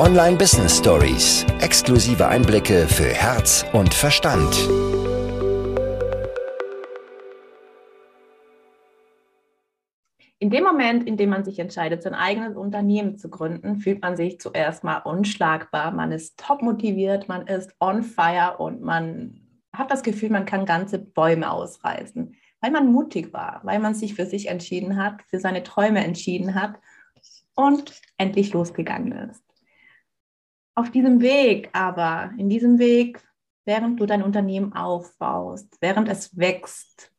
Online Business Stories. Exklusive Einblicke für Herz und Verstand. In dem Moment, in dem man sich entscheidet, sein eigenes Unternehmen zu gründen, fühlt man sich zuerst mal unschlagbar. Man ist top motiviert, man ist on fire und man hat das Gefühl, man kann ganze Bäume ausreißen, weil man mutig war, weil man sich für sich entschieden hat, für seine Träume entschieden hat und endlich losgegangen ist. Auf diesem Weg aber, in diesem Weg, während du dein Unternehmen aufbaust, während es wächst,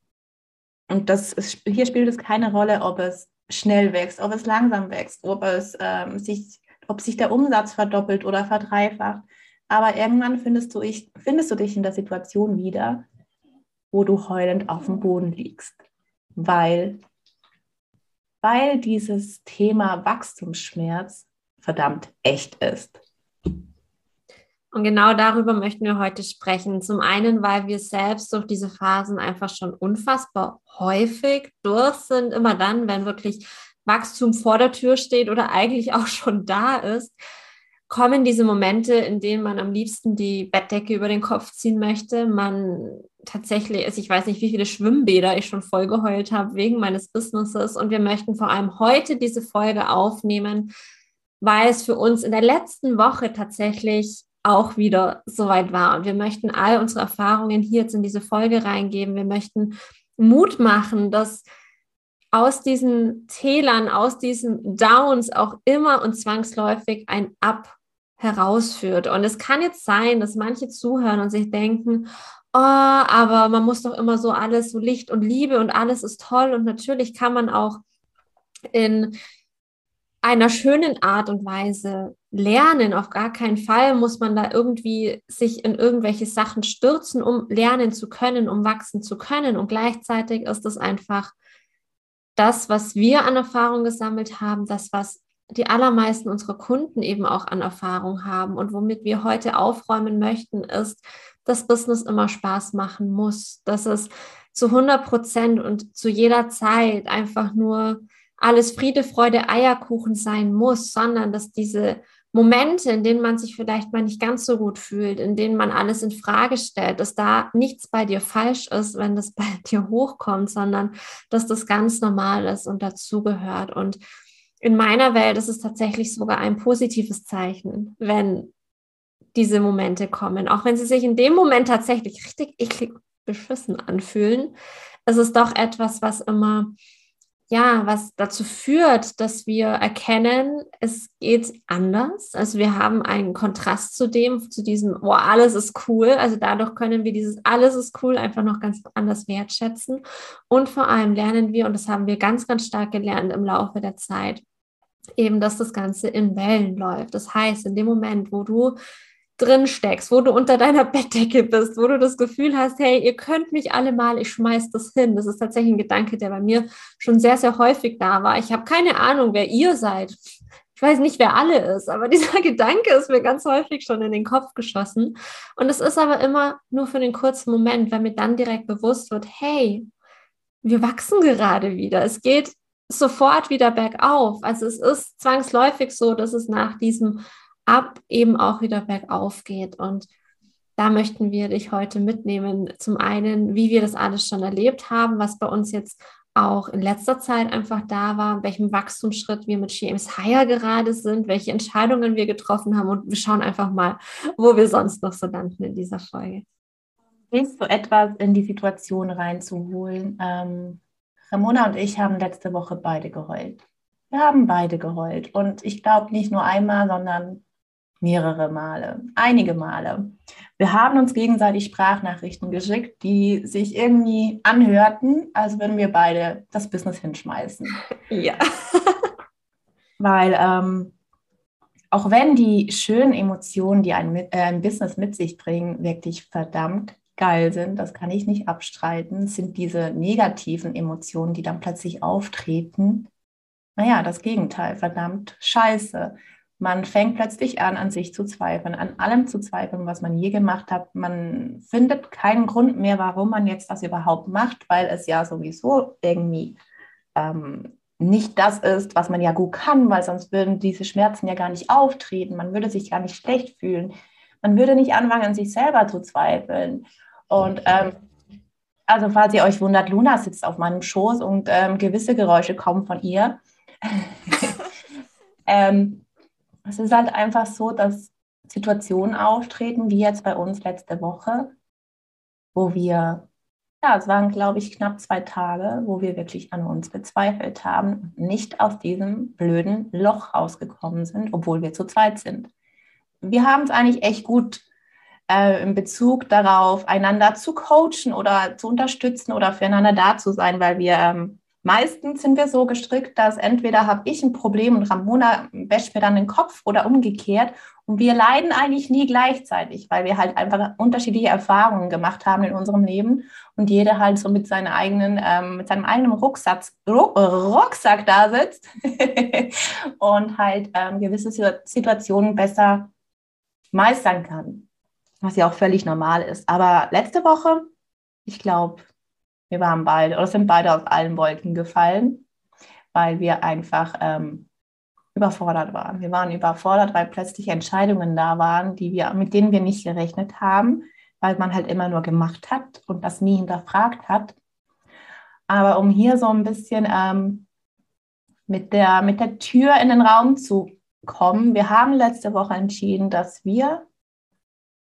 und das ist, hier spielt es keine Rolle, ob es schnell wächst, ob es langsam wächst, ob, es, ähm, sich, ob sich der Umsatz verdoppelt oder verdreifacht. Aber irgendwann findest du, ich, findest du dich in der Situation wieder, wo du heulend auf dem Boden liegst, weil, weil dieses Thema Wachstumsschmerz verdammt echt ist. Und genau darüber möchten wir heute sprechen. Zum einen, weil wir selbst durch diese Phasen einfach schon unfassbar häufig durch sind, immer dann, wenn wirklich Wachstum vor der Tür steht oder eigentlich auch schon da ist, kommen diese Momente, in denen man am liebsten die Bettdecke über den Kopf ziehen möchte. Man tatsächlich, also ich weiß nicht, wie viele Schwimmbäder ich schon voll geheult habe wegen meines Businesses. Und wir möchten vor allem heute diese Folge aufnehmen, weil es für uns in der letzten Woche tatsächlich auch wieder soweit war. Und wir möchten all unsere Erfahrungen hier jetzt in diese Folge reingeben. Wir möchten Mut machen, dass aus diesen Tälern, aus diesen Downs auch immer und zwangsläufig ein Up herausführt. Und es kann jetzt sein, dass manche zuhören und sich denken, oh, aber man muss doch immer so alles, so Licht und Liebe und alles ist toll. Und natürlich kann man auch in einer schönen Art und Weise lernen. Auf gar keinen Fall muss man da irgendwie sich in irgendwelche Sachen stürzen, um lernen zu können, um wachsen zu können. Und gleichzeitig ist es einfach das, was wir an Erfahrung gesammelt haben, das, was die allermeisten unserer Kunden eben auch an Erfahrung haben und womit wir heute aufräumen möchten, ist, dass Business immer Spaß machen muss, dass es zu 100 Prozent und zu jeder Zeit einfach nur alles Friede, Freude, Eierkuchen sein muss, sondern dass diese Momente, in denen man sich vielleicht mal nicht ganz so gut fühlt, in denen man alles in Frage stellt, dass da nichts bei dir falsch ist, wenn das bei dir hochkommt, sondern dass das ganz normal ist und dazugehört. Und in meiner Welt ist es tatsächlich sogar ein positives Zeichen, wenn diese Momente kommen, auch wenn sie sich in dem Moment tatsächlich richtig eklig beschissen anfühlen. Es ist doch etwas, was immer ja, was dazu führt, dass wir erkennen, es geht anders. Also wir haben einen Kontrast zu dem, zu diesem, oh, alles ist cool. Also dadurch können wir dieses alles ist cool einfach noch ganz anders wertschätzen. Und vor allem lernen wir, und das haben wir ganz, ganz stark gelernt im Laufe der Zeit, eben, dass das Ganze in Wellen läuft. Das heißt, in dem Moment, wo du drin steckst, wo du unter deiner Bettdecke bist, wo du das Gefühl hast, hey, ihr könnt mich alle mal, ich schmeiß das hin. Das ist tatsächlich ein Gedanke, der bei mir schon sehr, sehr häufig da war. Ich habe keine Ahnung, wer ihr seid. Ich weiß nicht, wer alle ist, aber dieser Gedanke ist mir ganz häufig schon in den Kopf geschossen. Und es ist aber immer nur für den kurzen Moment, weil mir dann direkt bewusst wird, hey, wir wachsen gerade wieder. Es geht sofort wieder bergauf. Also es ist zwangsläufig so, dass es nach diesem ab eben auch wieder bergauf geht. Und da möchten wir dich heute mitnehmen. Zum einen, wie wir das alles schon erlebt haben, was bei uns jetzt auch in letzter Zeit einfach da war, welchem Wachstumsschritt wir mit James Hire gerade sind, welche Entscheidungen wir getroffen haben und wir schauen einfach mal, wo wir sonst noch so landen in dieser Folge. Willst du etwas in die Situation reinzuholen? Ähm, Ramona und ich haben letzte Woche beide geheult. Wir haben beide geheult und ich glaube nicht nur einmal, sondern mehrere Male, einige Male. Wir haben uns gegenseitig Sprachnachrichten geschickt, die sich irgendwie anhörten, als würden wir beide das Business hinschmeißen. Ja. Weil ähm, auch wenn die schönen Emotionen, die ein, äh, ein Business mit sich bringen, wirklich verdammt geil sind, das kann ich nicht abstreiten, sind diese negativen Emotionen, die dann plötzlich auftreten, naja, das Gegenteil, verdammt scheiße. Man fängt plötzlich an, an sich zu zweifeln, an allem zu zweifeln, was man je gemacht hat. Man findet keinen Grund mehr, warum man jetzt das überhaupt macht, weil es ja sowieso irgendwie ähm, nicht das ist, was man ja gut kann, weil sonst würden diese Schmerzen ja gar nicht auftreten. Man würde sich gar nicht schlecht fühlen. Man würde nicht anfangen, an sich selber zu zweifeln. Und ähm, also falls ihr euch wundert, Luna sitzt auf meinem Schoß und ähm, gewisse Geräusche kommen von ihr. ähm, es ist halt einfach so, dass Situationen auftreten, wie jetzt bei uns letzte Woche, wo wir, ja, es waren, glaube ich, knapp zwei Tage, wo wir wirklich an uns gezweifelt haben und nicht aus diesem blöden Loch rausgekommen sind, obwohl wir zu zweit sind. Wir haben es eigentlich echt gut äh, in Bezug darauf, einander zu coachen oder zu unterstützen oder füreinander da zu sein, weil wir ähm, meistens sind wir so gestrickt, dass entweder habe ich ein Problem und Ramona wäscht mir dann den Kopf oder umgekehrt. Und wir leiden eigentlich nie gleichzeitig, weil wir halt einfach unterschiedliche Erfahrungen gemacht haben in unserem Leben und jeder halt so mit, seinen eigenen, ähm, mit seinem eigenen Rucksack, Rucksack da sitzt und halt ähm, gewisse Situationen besser meistern kann was ja auch völlig normal ist. Aber letzte Woche, ich glaube, wir waren beide oder sind beide aus allen Wolken gefallen, weil wir einfach ähm, überfordert waren. Wir waren überfordert, weil plötzlich Entscheidungen da waren, die wir, mit denen wir nicht gerechnet haben, weil man halt immer nur gemacht hat und das nie hinterfragt hat. Aber um hier so ein bisschen ähm, mit, der, mit der Tür in den Raum zu kommen, wir haben letzte Woche entschieden, dass wir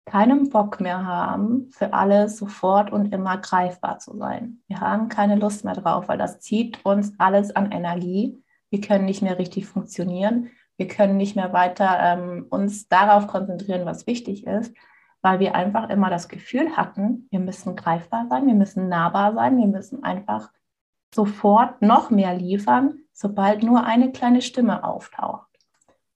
keinen Bock mehr haben, für alle sofort und immer greifbar zu sein. Wir haben keine Lust mehr drauf, weil das zieht uns alles an Energie. Wir können nicht mehr richtig funktionieren. Wir können nicht mehr weiter ähm, uns darauf konzentrieren, was wichtig ist, weil wir einfach immer das Gefühl hatten, wir müssen greifbar sein, wir müssen nahbar sein, wir müssen einfach sofort noch mehr liefern, sobald nur eine kleine Stimme auftaucht.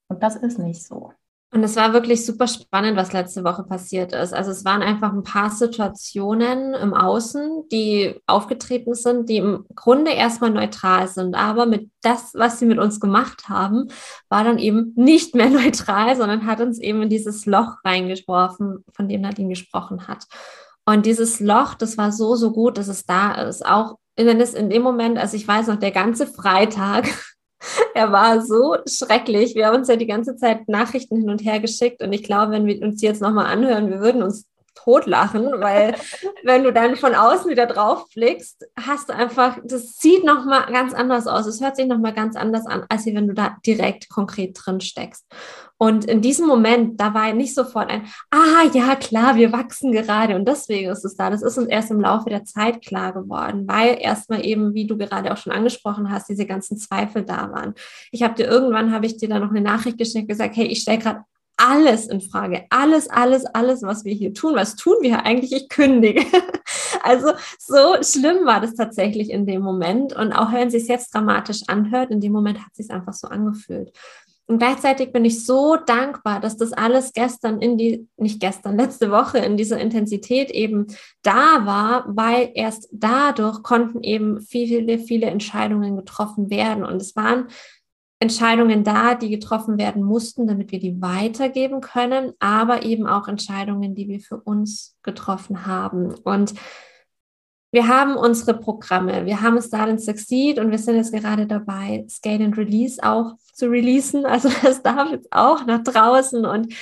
Und das ist nicht so. Und es war wirklich super spannend, was letzte Woche passiert ist. Also es waren einfach ein paar Situationen im Außen, die aufgetreten sind, die im Grunde erstmal neutral sind. Aber mit das, was sie mit uns gemacht haben, war dann eben nicht mehr neutral, sondern hat uns eben in dieses Loch reingeworfen, von dem Nadine gesprochen hat. Und dieses Loch, das war so, so gut, dass es da ist. Auch wenn es in dem Moment, also ich weiß noch, der ganze Freitag er war so schrecklich. Wir haben uns ja die ganze Zeit Nachrichten hin und her geschickt und ich glaube, wenn wir uns die jetzt nochmal anhören, wir würden uns totlachen, weil wenn du dann von außen wieder drauf blickst, hast du einfach, das sieht nochmal ganz anders aus. Es hört sich nochmal ganz anders an, als wenn du da direkt konkret drin steckst. Und in diesem Moment, da war nicht sofort ein, ah ja, klar, wir wachsen gerade und deswegen ist es da. Das ist uns erst im Laufe der Zeit klar geworden, weil erstmal eben, wie du gerade auch schon angesprochen hast, diese ganzen Zweifel da waren. Ich habe dir irgendwann, habe ich dir da noch eine Nachricht geschickt, gesagt, hey, ich stelle gerade alles in Frage. Alles, alles, alles, was wir hier tun. Was tun wir eigentlich? Ich kündige. Also so schlimm war das tatsächlich in dem Moment. Und auch wenn es sich jetzt dramatisch anhört, in dem Moment hat es sich einfach so angefühlt. Und gleichzeitig bin ich so dankbar, dass das alles gestern in die, nicht gestern, letzte Woche in dieser Intensität eben da war, weil erst dadurch konnten eben viele, viele Entscheidungen getroffen werden. Und es waren Entscheidungen da, die getroffen werden mussten, damit wir die weitergeben können, aber eben auch Entscheidungen, die wir für uns getroffen haben. Und wir haben unsere Programme, wir haben Start and Succeed und wir sind jetzt gerade dabei, Scale and Release auch zu releasen. Also das darf jetzt auch nach draußen und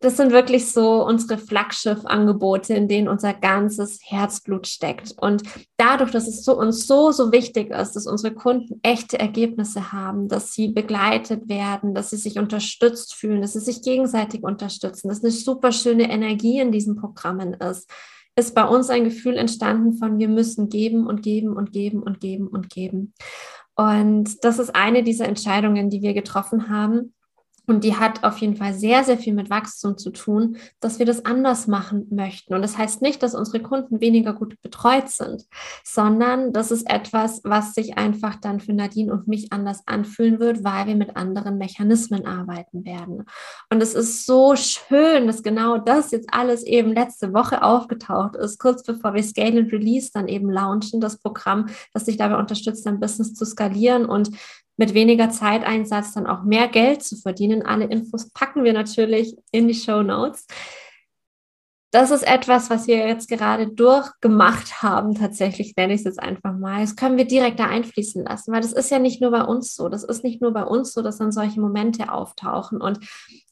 das sind wirklich so unsere Flaggschiff-Angebote, in denen unser ganzes Herzblut steckt. Und dadurch, dass es so, uns so, so wichtig ist, dass unsere Kunden echte Ergebnisse haben, dass sie begleitet werden, dass sie sich unterstützt fühlen, dass sie sich gegenseitig unterstützen, dass eine super schöne Energie in diesen Programmen ist, ist bei uns ein Gefühl entstanden von, wir müssen geben und geben und geben und geben und geben. Und das ist eine dieser Entscheidungen, die wir getroffen haben und die hat auf jeden Fall sehr, sehr viel mit Wachstum zu tun, dass wir das anders machen möchten. Und das heißt nicht, dass unsere Kunden weniger gut betreut sind, sondern das ist etwas, was sich einfach dann für Nadine und mich anders anfühlen wird, weil wir mit anderen Mechanismen arbeiten werden. Und es ist so schön, dass genau das jetzt alles eben letzte Woche aufgetaucht ist, kurz bevor wir Scale and Release dann eben launchen, das Programm, das sich dabei unterstützt, dein Business zu skalieren und mit weniger Zeiteinsatz dann auch mehr Geld zu verdienen. Alle Infos packen wir natürlich in die Show Notes. das ist etwas, was wir jetzt gerade durchgemacht haben, tatsächlich nenne ich es jetzt einfach mal. Das können wir direkt da einfließen lassen, weil das ist ja nicht nur bei uns so. Das ist nicht nur bei uns so, dass dann solche Momente auftauchen. Und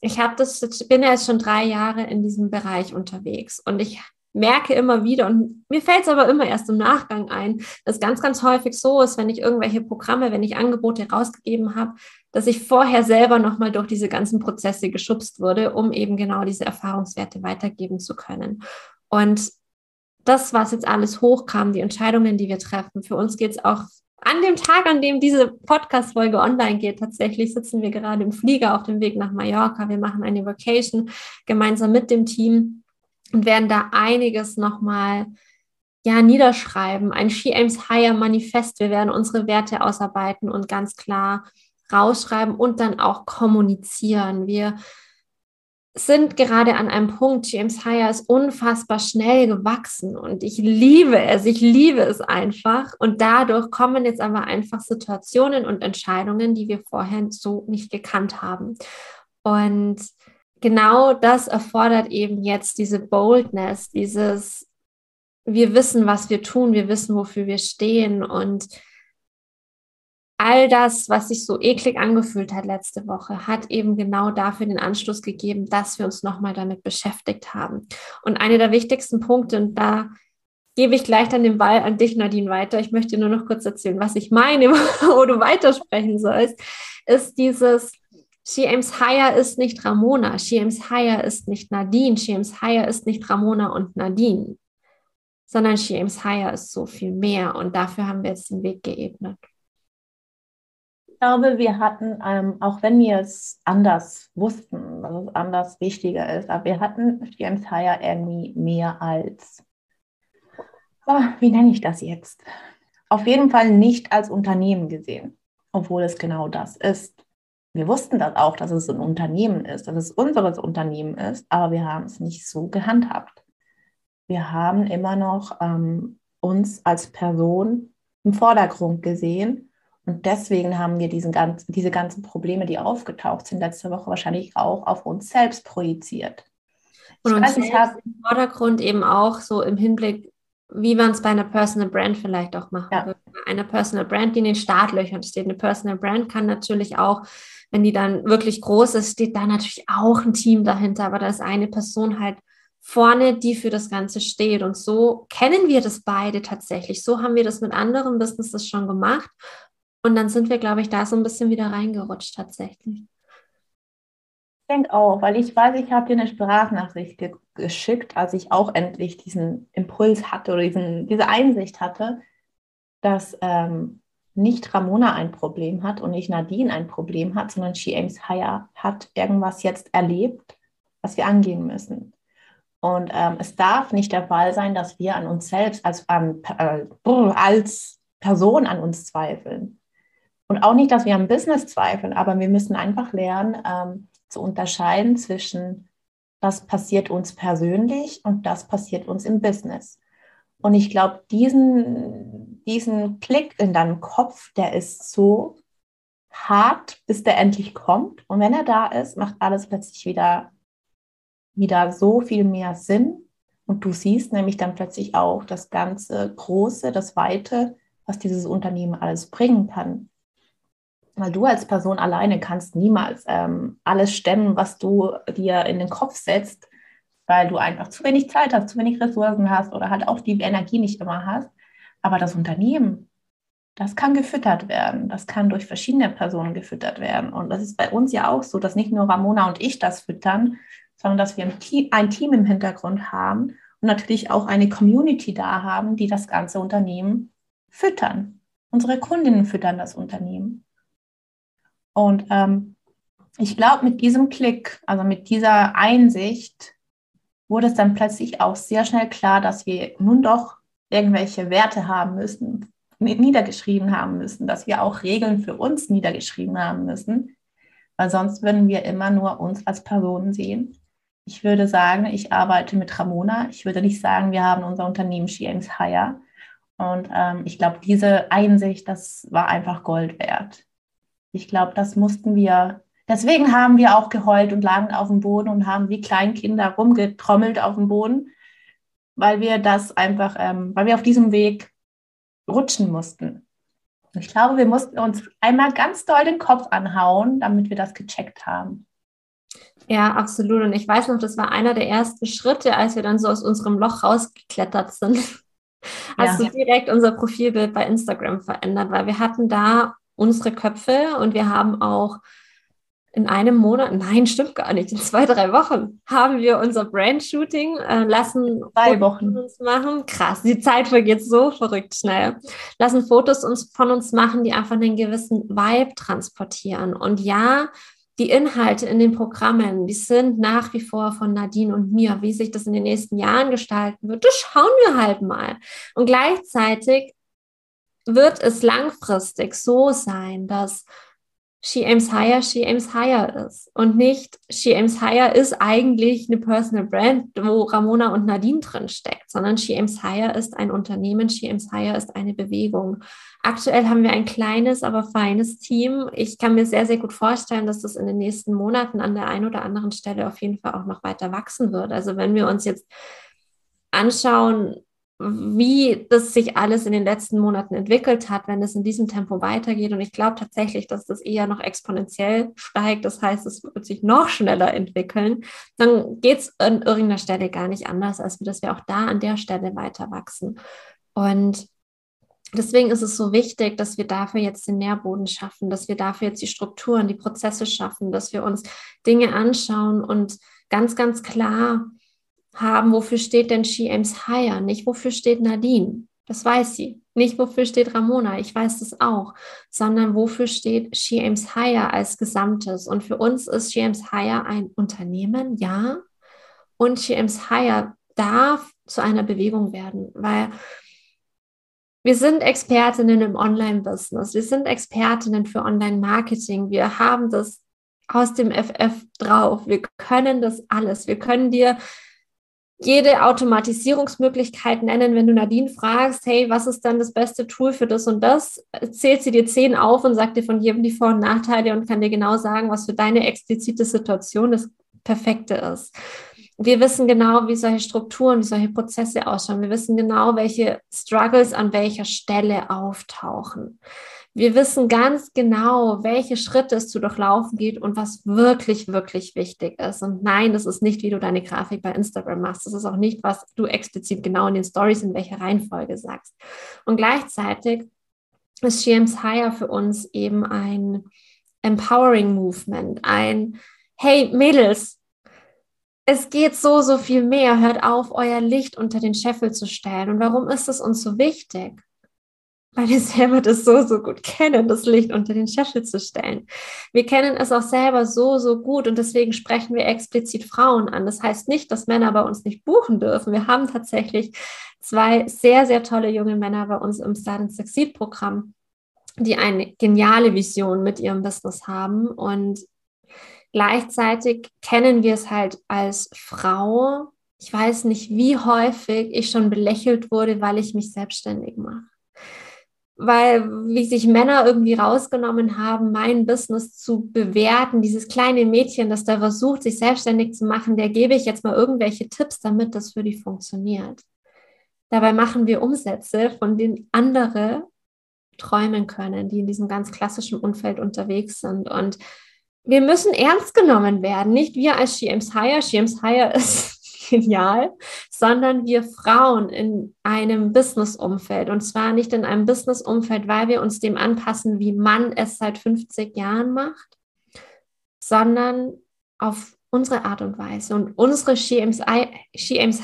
ich habe das, bin ja jetzt schon drei Jahre in diesem Bereich unterwegs und ich merke immer wieder, und mir fällt es aber immer erst im Nachgang ein, dass ganz, ganz häufig so ist, wenn ich irgendwelche Programme, wenn ich Angebote rausgegeben habe, dass ich vorher selber nochmal durch diese ganzen Prozesse geschubst wurde, um eben genau diese Erfahrungswerte weitergeben zu können. Und das, was jetzt alles hochkam, die Entscheidungen, die wir treffen, für uns geht es auch an dem Tag, an dem diese Podcast-Folge online geht, tatsächlich sitzen wir gerade im Flieger auf dem Weg nach Mallorca. Wir machen eine Vacation gemeinsam mit dem Team und werden da einiges nochmal ja, niederschreiben. Ein She Aims Higher Manifest. Wir werden unsere Werte ausarbeiten und ganz klar rausschreiben und dann auch kommunizieren. Wir sind gerade an einem Punkt, James Hire ist unfassbar schnell gewachsen und ich liebe es, ich liebe es einfach. Und dadurch kommen jetzt aber einfach Situationen und Entscheidungen, die wir vorher so nicht gekannt haben. Und genau das erfordert eben jetzt diese Boldness, dieses, wir wissen, was wir tun, wir wissen, wofür wir stehen und all das, was sich so eklig angefühlt hat letzte Woche, hat eben genau dafür den Anschluss gegeben, dass wir uns nochmal damit beschäftigt haben. Und einer der wichtigsten Punkte, und da gebe ich gleich dann den Ball an dich, Nadine, weiter. Ich möchte nur noch kurz erzählen, was ich meine, wo du weitersprechen sollst, ist dieses, She Aims Higher ist nicht Ramona, She Aims Higher ist nicht Nadine, She Aims Higher ist nicht Ramona und Nadine, sondern She Aims Higher ist so viel mehr und dafür haben wir jetzt den Weg geebnet glaube, wir hatten, ähm, auch wenn wir es anders wussten, dass es anders wichtiger ist, aber wir hatten James Hire irgendwie mehr als, oh, wie nenne ich das jetzt? Auf jeden Fall nicht als Unternehmen gesehen, obwohl es genau das ist. Wir wussten das auch, dass es ein Unternehmen ist, dass es unseres Unternehmen ist, aber wir haben es nicht so gehandhabt. Wir haben immer noch ähm, uns als Person im Vordergrund gesehen und deswegen haben wir diesen ganz, diese ganzen Probleme, die aufgetaucht sind letzte Woche, wahrscheinlich auch auf uns selbst projiziert. Und ich weiß, ich habe im Vordergrund eben auch so im Hinblick, wie man es bei einer Personal Brand vielleicht auch machen ja. würde. Eine Personal Brand, die in den Startlöchern steht. Eine Personal Brand kann natürlich auch, wenn die dann wirklich groß ist, steht da natürlich auch ein Team dahinter, aber da ist eine Person halt vorne, die für das Ganze steht. Und so kennen wir das beide tatsächlich. So haben wir das mit anderen Businesses schon gemacht. Und dann sind wir, glaube ich, da so ein bisschen wieder reingerutscht tatsächlich. Ich denke auch, weil ich weiß, ich habe dir eine Sprachnachricht ge geschickt, als ich auch endlich diesen Impuls hatte oder diesen, diese Einsicht hatte, dass ähm, nicht Ramona ein Problem hat und nicht Nadine ein Problem hat, sondern She Aims Higher hat irgendwas jetzt erlebt, was wir angehen müssen. Und ähm, es darf nicht der Fall sein, dass wir an uns selbst als, ähm, äh, als Person an uns zweifeln. Und auch nicht, dass wir am Business zweifeln, aber wir müssen einfach lernen ähm, zu unterscheiden zwischen, was passiert uns persönlich und das passiert uns im Business. Und ich glaube, diesen, diesen Klick in deinem Kopf, der ist so hart, bis der endlich kommt. Und wenn er da ist, macht alles plötzlich wieder, wieder so viel mehr Sinn. Und du siehst nämlich dann plötzlich auch das ganze Große, das Weite, was dieses Unternehmen alles bringen kann. Weil du als Person alleine kannst niemals ähm, alles stemmen, was du dir in den Kopf setzt, weil du einfach zu wenig Zeit hast, zu wenig Ressourcen hast oder halt auch die Energie nicht immer hast. Aber das Unternehmen, das kann gefüttert werden. Das kann durch verschiedene Personen gefüttert werden. Und das ist bei uns ja auch so, dass nicht nur Ramona und ich das füttern, sondern dass wir ein Team, ein Team im Hintergrund haben und natürlich auch eine Community da haben, die das ganze Unternehmen füttern. Unsere Kundinnen füttern das Unternehmen. Und ähm, ich glaube, mit diesem Klick, also mit dieser Einsicht, wurde es dann plötzlich auch sehr schnell klar, dass wir nun doch irgendwelche Werte haben müssen, niedergeschrieben haben müssen, dass wir auch Regeln für uns niedergeschrieben haben müssen, weil sonst würden wir immer nur uns als Personen sehen. Ich würde sagen, ich arbeite mit Ramona. Ich würde nicht sagen, wir haben unser Unternehmen She Aims Higher. Und ähm, ich glaube, diese Einsicht, das war einfach Gold wert. Ich glaube, das mussten wir Deswegen haben wir auch geheult und lagen auf dem Boden und haben wie Kleinkinder rumgetrommelt auf dem Boden, weil wir das einfach, ähm, weil wir auf diesem Weg rutschen mussten. Ich glaube, wir mussten uns einmal ganz doll den Kopf anhauen, damit wir das gecheckt haben. Ja, absolut. Und ich weiß noch, das war einer der ersten Schritte, als wir dann so aus unserem Loch rausgeklettert sind. Hast ja. du direkt unser Profilbild bei Instagram verändert, weil wir hatten da unsere Köpfe und wir haben auch in einem Monat, nein, stimmt gar nicht, in zwei, drei Wochen haben wir unser Brand-Shooting äh, lassen. Zwei Wochen. Uns machen. Krass, die Zeit vergeht so verrückt schnell. Lassen Fotos uns, von uns machen, die einfach einen gewissen Vibe transportieren. Und ja, die Inhalte in den Programmen, die sind nach wie vor von Nadine und mir. Wie sich das in den nächsten Jahren gestalten wird, das schauen wir halt mal. Und gleichzeitig wird es langfristig so sein, dass She Aims Higher, She Aims Higher ist. Und nicht She Aims Higher ist eigentlich eine Personal Brand, wo Ramona und Nadine drin steckt, sondern She Aims Higher ist ein Unternehmen, She Aims Higher ist eine Bewegung. Aktuell haben wir ein kleines, aber feines Team. Ich kann mir sehr, sehr gut vorstellen, dass das in den nächsten Monaten an der einen oder anderen Stelle auf jeden Fall auch noch weiter wachsen wird. Also wenn wir uns jetzt anschauen, wie das sich alles in den letzten Monaten entwickelt hat, wenn es in diesem Tempo weitergeht. Und ich glaube tatsächlich, dass das eher noch exponentiell steigt. Das heißt, es wird sich noch schneller entwickeln. Dann geht es an irgendeiner Stelle gar nicht anders, als dass wir auch da an der Stelle weiter wachsen. Und deswegen ist es so wichtig, dass wir dafür jetzt den Nährboden schaffen, dass wir dafür jetzt die Strukturen, die Prozesse schaffen, dass wir uns Dinge anschauen und ganz, ganz klar haben, wofür steht denn She Aims Higher, nicht wofür steht Nadine. Das weiß sie. Nicht wofür steht Ramona, ich weiß das auch, sondern wofür steht She Aims Higher als Gesamtes. Und für uns ist She Aims Higher ein Unternehmen, ja. Und She Aims Higher darf zu einer Bewegung werden, weil wir sind Expertinnen im Online-Business, wir sind Expertinnen für Online-Marketing, wir haben das aus dem FF drauf, wir können das alles, wir können dir jede Automatisierungsmöglichkeit nennen. Wenn du Nadine fragst, hey, was ist dann das beste Tool für das und das, zählt sie dir zehn auf und sagt dir von jedem die Vor- und Nachteile und kann dir genau sagen, was für deine explizite Situation das Perfekte ist. Wir wissen genau, wie solche Strukturen, wie solche Prozesse ausschauen. Wir wissen genau, welche Struggles an welcher Stelle auftauchen. Wir wissen ganz genau, welche Schritte es zu durchlaufen geht und was wirklich, wirklich wichtig ist. Und nein, das ist nicht, wie du deine Grafik bei Instagram machst. Das ist auch nicht, was du explizit genau in den Stories in welcher Reihenfolge sagst. Und gleichzeitig ist Sheems Higher für uns eben ein Empowering Movement, ein Hey Mädels, es geht so, so viel mehr. Hört auf, euer Licht unter den Scheffel zu stellen. Und warum ist es uns so wichtig? Weil wir selber das so, so gut kennen, das Licht unter den Scheffel zu stellen. Wir kennen es auch selber so, so gut und deswegen sprechen wir explizit Frauen an. Das heißt nicht, dass Männer bei uns nicht buchen dürfen. Wir haben tatsächlich zwei sehr, sehr tolle junge Männer bei uns im Start and Succeed Programm, die eine geniale Vision mit ihrem Business haben und gleichzeitig kennen wir es halt als Frau. Ich weiß nicht, wie häufig ich schon belächelt wurde, weil ich mich selbstständig mache weil wie sich Männer irgendwie rausgenommen haben, mein Business zu bewerten, dieses kleine Mädchen, das da versucht, sich selbstständig zu machen, der gebe ich jetzt mal irgendwelche Tipps, damit das für die funktioniert. Dabei machen wir Umsätze, von denen andere träumen können, die in diesem ganz klassischen Umfeld unterwegs sind. Und wir müssen ernst genommen werden, nicht wir als Shiems Hire. Shiems Hire ist genial, sondern wir Frauen in einem Business-Umfeld. Und zwar nicht in einem Business-Umfeld, weil wir uns dem anpassen, wie man es seit 50 Jahren macht, sondern auf unsere Art und Weise und unsere She Aims,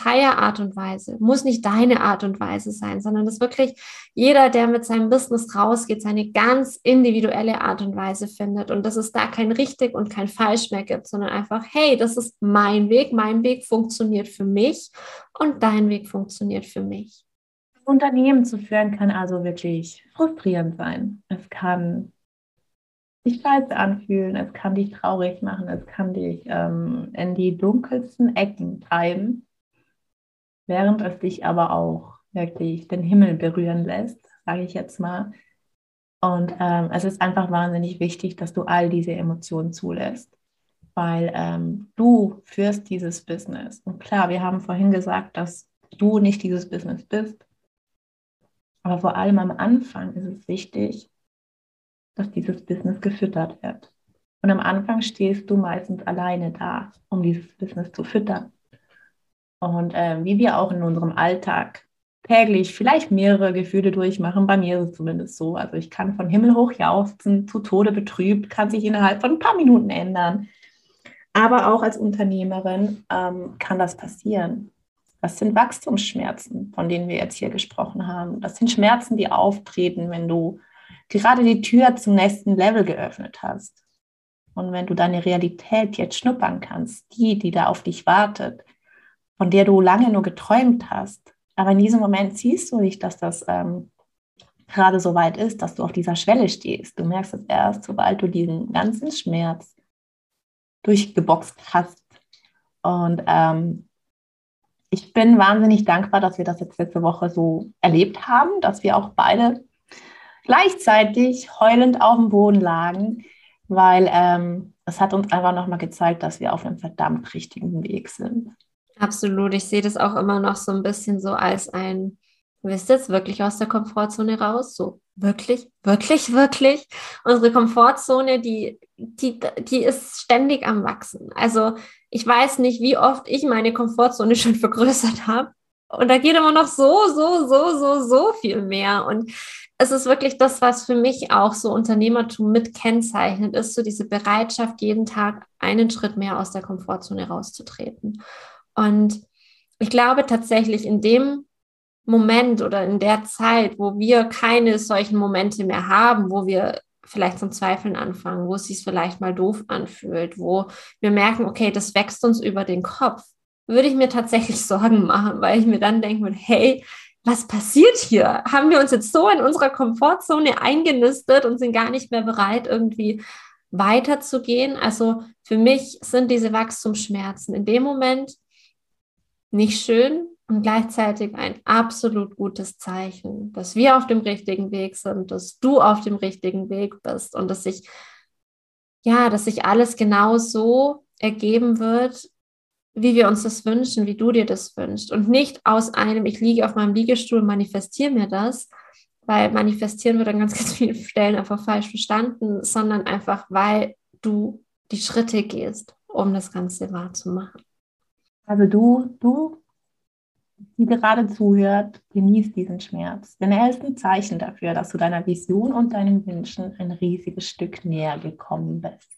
Higher Art und Weise muss nicht deine Art und Weise sein, sondern dass wirklich jeder, der mit seinem Business rausgeht, seine ganz individuelle Art und Weise findet und dass es da kein richtig und kein falsch mehr gibt, sondern einfach, hey, das ist mein Weg, mein Weg funktioniert für mich und dein Weg funktioniert für mich. Unternehmen zu führen kann also wirklich frustrierend sein. Es kann sich scheiße anfühlen, es kann dich traurig machen, es kann dich ähm, in die dunkelsten Ecken treiben, während es dich aber auch wirklich den Himmel berühren lässt, sage ich jetzt mal. Und ähm, es ist einfach wahnsinnig wichtig, dass du all diese Emotionen zulässt, weil ähm, du führst dieses Business. Und klar, wir haben vorhin gesagt, dass du nicht dieses Business bist. Aber vor allem am Anfang ist es wichtig, dass dieses Business gefüttert wird. Und am Anfang stehst du meistens alleine da, um dieses Business zu füttern. Und äh, wie wir auch in unserem Alltag täglich vielleicht mehrere Gefühle durchmachen, bei mir ist es zumindest so. Also ich kann von Himmel hoch jauchzen, zu Tode betrübt, kann sich innerhalb von ein paar Minuten ändern. Aber auch als Unternehmerin ähm, kann das passieren. Das sind Wachstumsschmerzen, von denen wir jetzt hier gesprochen haben. Das sind Schmerzen, die auftreten, wenn du gerade die Tür zum nächsten Level geöffnet hast. Und wenn du deine Realität jetzt schnuppern kannst, die, die da auf dich wartet, von der du lange nur geträumt hast, aber in diesem Moment siehst du nicht, dass das ähm, gerade so weit ist, dass du auf dieser Schwelle stehst. Du merkst es erst, sobald du diesen ganzen Schmerz durchgeboxt hast. Und ähm, ich bin wahnsinnig dankbar, dass wir das jetzt letzte Woche so erlebt haben, dass wir auch beide gleichzeitig heulend auf dem Boden lagen, weil ähm, es hat uns einfach nochmal gezeigt, dass wir auf einem verdammt richtigen Weg sind. Absolut. Ich sehe das auch immer noch so ein bisschen so als ein, du bist jetzt wirklich aus der Komfortzone raus? So, wirklich, wirklich, wirklich? Unsere Komfortzone, die, die, die ist ständig am Wachsen. Also ich weiß nicht, wie oft ich meine Komfortzone schon vergrößert habe. Und da geht immer noch so, so, so, so, so viel mehr. Und es ist wirklich das, was für mich auch so Unternehmertum mit kennzeichnet, ist so diese Bereitschaft, jeden Tag einen Schritt mehr aus der Komfortzone rauszutreten. Und ich glaube tatsächlich in dem Moment oder in der Zeit, wo wir keine solchen Momente mehr haben, wo wir vielleicht zum Zweifeln anfangen, wo es sich vielleicht mal doof anfühlt, wo wir merken, okay, das wächst uns über den Kopf, würde ich mir tatsächlich Sorgen machen, weil ich mir dann denke, hey, was passiert hier? Haben wir uns jetzt so in unserer Komfortzone eingenistet und sind gar nicht mehr bereit, irgendwie weiterzugehen? Also für mich sind diese Wachstumsschmerzen in dem Moment nicht schön und gleichzeitig ein absolut gutes Zeichen, dass wir auf dem richtigen Weg sind, dass du auf dem richtigen Weg bist und dass sich ja, dass sich alles genau so ergeben wird, wie wir uns das wünschen, wie du dir das wünschst und nicht aus einem ich liege auf meinem Liegestuhl manifestiere mir das, weil manifestieren wird an ganz ganz vielen Stellen einfach falsch verstanden, sondern einfach weil du die Schritte gehst, um das Ganze wahrzumachen. Also du, du, die gerade zuhört, genießt diesen Schmerz. Denn er ist ein Zeichen dafür, dass du deiner Vision und deinen Wünschen ein riesiges Stück näher gekommen bist.